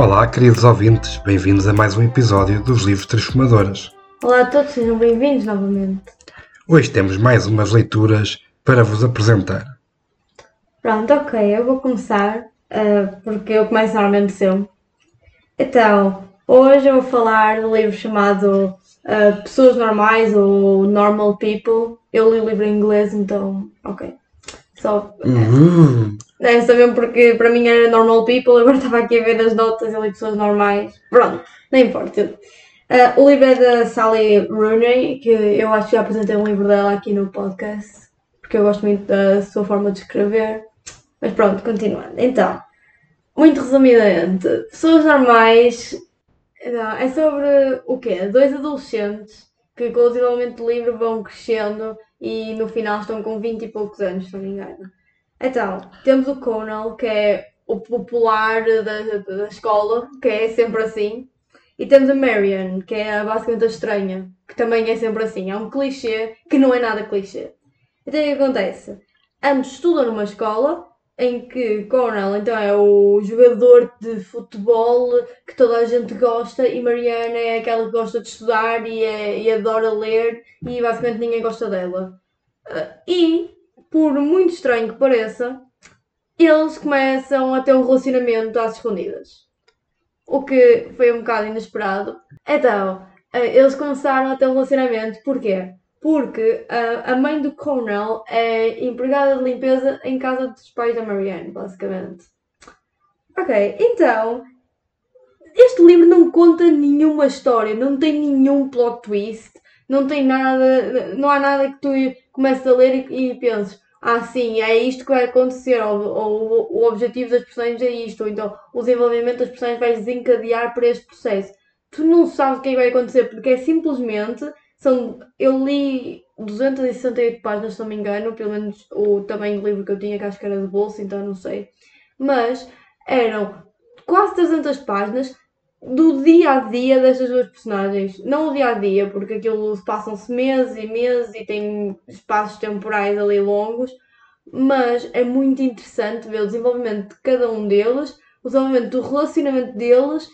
Olá, queridos ouvintes, bem-vindos a mais um episódio dos Livros Transformadoras. Olá a todos, sejam bem-vindos novamente. Hoje temos mais umas leituras para vos apresentar. Pronto, ok, eu vou começar, uh, porque eu começo normalmente sempre. Então, hoje eu vou falar do livro chamado uh, Pessoas Normais ou Normal People. Eu li o livro em inglês, então, ok. Só. Uhum. Só mesmo porque para mim era Normal People, agora estava aqui a ver as notas e li Pessoas Normais. Pronto, não importa. Uh, o livro é da Sally Rooney, que eu acho que já apresentei um livro dela aqui no podcast, porque eu gosto muito da sua forma de escrever. Mas pronto, continuando. Então, muito resumidamente, pessoas normais não, é sobre o quê? Dois adolescentes que com o desenvolvimento do livro vão crescendo e no final estão com 20 e poucos anos, se não me engano. Então, temos o Conal, que é o popular da, da escola, que é sempre assim. E temos a Marion, que é basicamente a estranha, que também é sempre assim. É um clichê que não é nada clichê. Então o que acontece? Ambos estudam numa escola em que Cornell então é o jogador de futebol que toda a gente gosta e Mariana é aquela que gosta de estudar e, é, e adora ler e basicamente ninguém gosta dela. Uh, e, por muito estranho que pareça, eles começam a ter um relacionamento às escondidas. O que foi um bocado inesperado. Então, uh, eles começaram a ter um relacionamento, porquê? porque a, a mãe do Cornell é empregada de limpeza em casa dos pais da Marianne, basicamente. Ok, então este livro não conta nenhuma história, não tem nenhum plot twist, não tem nada, não há nada que tu comeces a ler e, e penses, ah sim, é isto que vai acontecer, ou, ou, o objetivo das personagens é isto, ou então o desenvolvimento das personagens vai desencadear para este processo. Tu não sabes o que, é vai acontecer, porque é simplesmente são, eu li 268 páginas, se não me engano, pelo menos o tamanho do livro que eu tinha, que acho que era de bolsa, então não sei. Mas eram quase 300 páginas do dia a dia destas duas personagens. Não o dia a dia, porque aquilo passam-se meses e meses e tem espaços temporais ali longos, mas é muito interessante ver o desenvolvimento de cada um deles, o desenvolvimento do relacionamento deles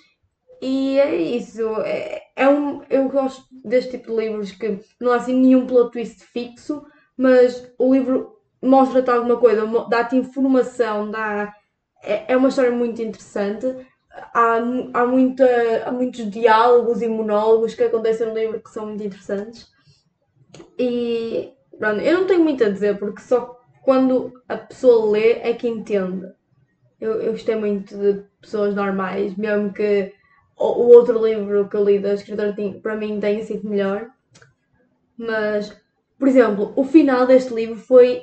e é isso. É, é um, eu gosto deste tipo de livros que não há assim nenhum plot twist fixo, mas o livro mostra-te alguma coisa, dá-te informação, dá, é, é uma história muito interessante. Há, há, muita, há muitos diálogos e monólogos que acontecem no livro que são muito interessantes. E pronto, eu não tenho muito a dizer porque só quando a pessoa lê é que entende. Eu, eu gostei muito de pessoas normais, mesmo que o outro livro que eu li da escritora para mim tenha sido melhor. Mas, por exemplo, o final deste livro foi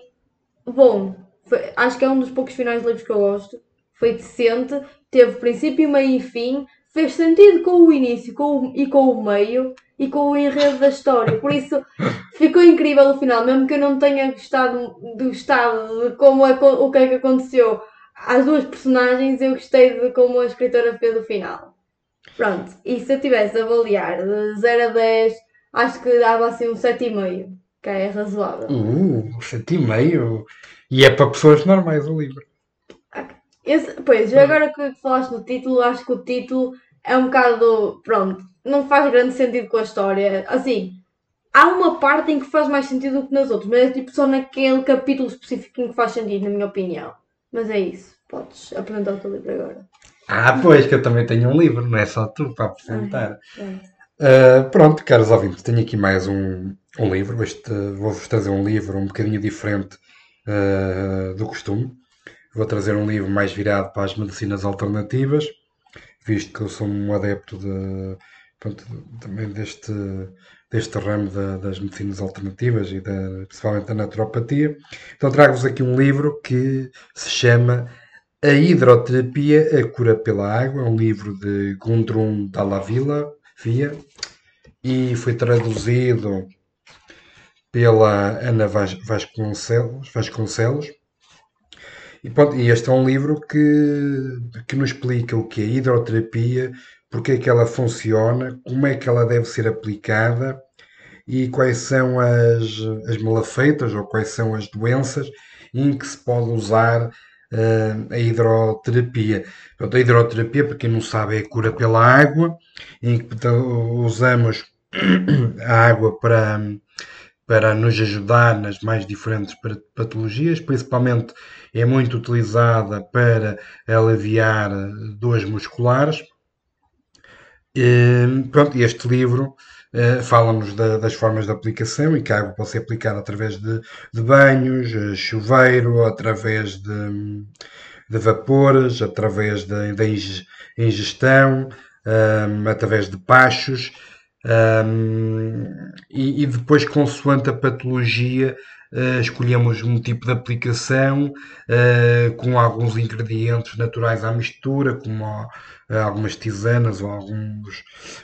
bom. Foi, acho que é um dos poucos finais de livros que eu gosto. Foi decente, teve princípio, meio e fim, fez sentido com o início com o, e com o meio e com o enredo da história. Por isso ficou incrível o final, mesmo que eu não tenha gostado do estado de como é, o que é que aconteceu às duas personagens, eu gostei de como a escritora fez o final. Pronto, e se eu tivesse a avaliar de 0 a 10, acho que dava assim um 7,5, que é razoável. Uh, 7,5? E é para pessoas normais o livro. Esse, pois, agora que falaste no título, acho que o título é um bocado. Pronto, não faz grande sentido com a história. Assim, há uma parte em que faz mais sentido do que nas outras, mas é tipo só naquele capítulo específico em que faz sentido, na minha opinião. Mas é isso, podes apresentar o teu livro agora. Ah, pois, que eu também tenho um livro, não é só tu para apresentar. Uh, pronto, caros ouvintes, tenho aqui mais um, um livro. Vou-vos trazer um livro um bocadinho diferente uh, do costume. Vou trazer um livro mais virado para as medicinas alternativas, visto que eu sou um adepto de, pronto, também deste, deste ramo das medicinas alternativas e da, principalmente da naturopatia. Então trago-vos aqui um livro que se chama a Hidroterapia, a Cura pela Água, é um livro de Gundrun Dallavilla Via e foi traduzido pela Ana Vasconcelos. Vasconcelos. E, pronto, e este é um livro que, que nos explica o que é hidroterapia, porque é que ela funciona, como é que ela deve ser aplicada e quais são as, as malafeitas ou quais são as doenças em que se pode usar a hidroterapia. Portanto, a hidroterapia, para quem não sabe, é a cura pela água, em que usamos a água para, para nos ajudar nas mais diferentes patologias, principalmente é muito utilizada para aliviar dores musculares. E, pronto, este livro uh, fala-nos da, das formas de aplicação e que a água pode ser aplicada através de, de banhos, eh, chuveiro, através de, de vapores, através de, ingestão, um, através de pachos. Um, e, e, depois, consoante a patologia, uh, escolhemos um tipo de aplicação uh, com alguns ingredientes naturais à mistura, como uh, algumas tisanas ou alguns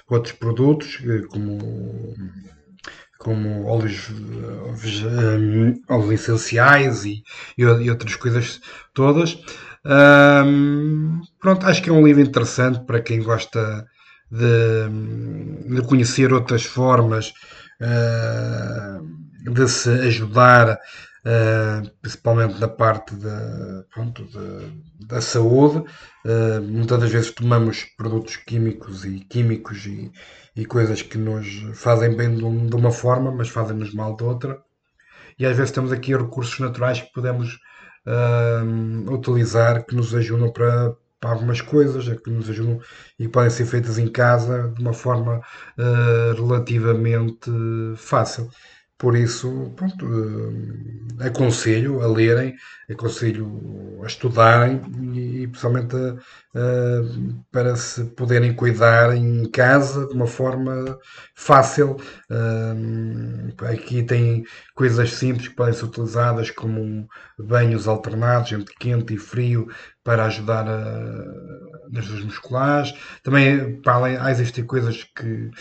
outros produtos, como, como óleos, óleos essenciais e, e, outras coisas todas. Um, pronto, acho que é um livro interessante para quem gosta de, de conhecer outras formas uh, de se ajudar, uh, principalmente na parte da, pronto, de, da saúde. Uh, muitas das vezes tomamos produtos químicos e químicos e, e coisas que nos fazem bem de, de uma forma, mas fazem-nos mal de outra. E às vezes temos aqui recursos naturais que podemos utilizar que nos ajudam para, para algumas coisas é que nos ajudam e que podem ser feitas em casa de uma forma uh, relativamente fácil. Por isso, pronto, uh, aconselho a lerem, aconselho a estudarem e, e principalmente a, uh, para se poderem cuidar em casa de uma forma fácil. Uh, aqui tem coisas simples que podem ser utilizadas como banhos alternados entre quente e frio para ajudar a, nas dores musculares. Também para além, há existem coisas que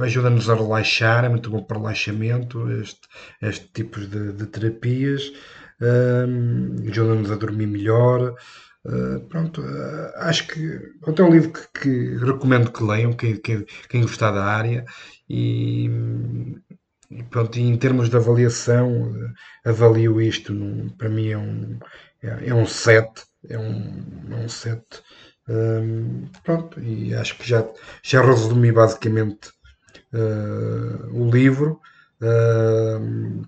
ajuda-nos a relaxar, é muito bom para relaxamento, este, este tipo de, de terapias, um, ajuda-nos a dormir melhor. Uh, pronto, uh, acho que é um livro que, que recomendo que leiam, quem, quem, quem, gostar da área, e, e pronto, em termos de avaliação, uh, avalio isto, num, para mim é um, é, é um 7, é um, é um 7. Um, pronto, e acho que já, já resumi basicamente o livro. Uh,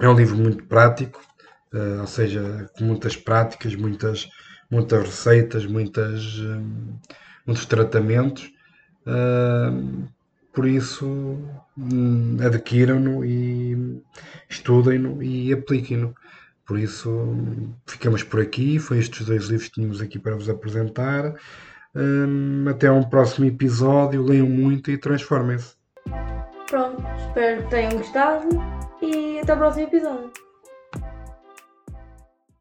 é um livro muito prático, uh, ou seja, com muitas práticas, muitas, muitas receitas, muitas, muitos tratamentos. por isso, um, adquiram-no e estudem-no e apliquem-no. Por isso, ficamos por aqui. Foi estes dois livros que tínhamos aqui para vos apresentar. Um, até um próximo episódio. Leiam muito e transformem-se. Pronto, espero que tenham gostado e até o próximo episódio.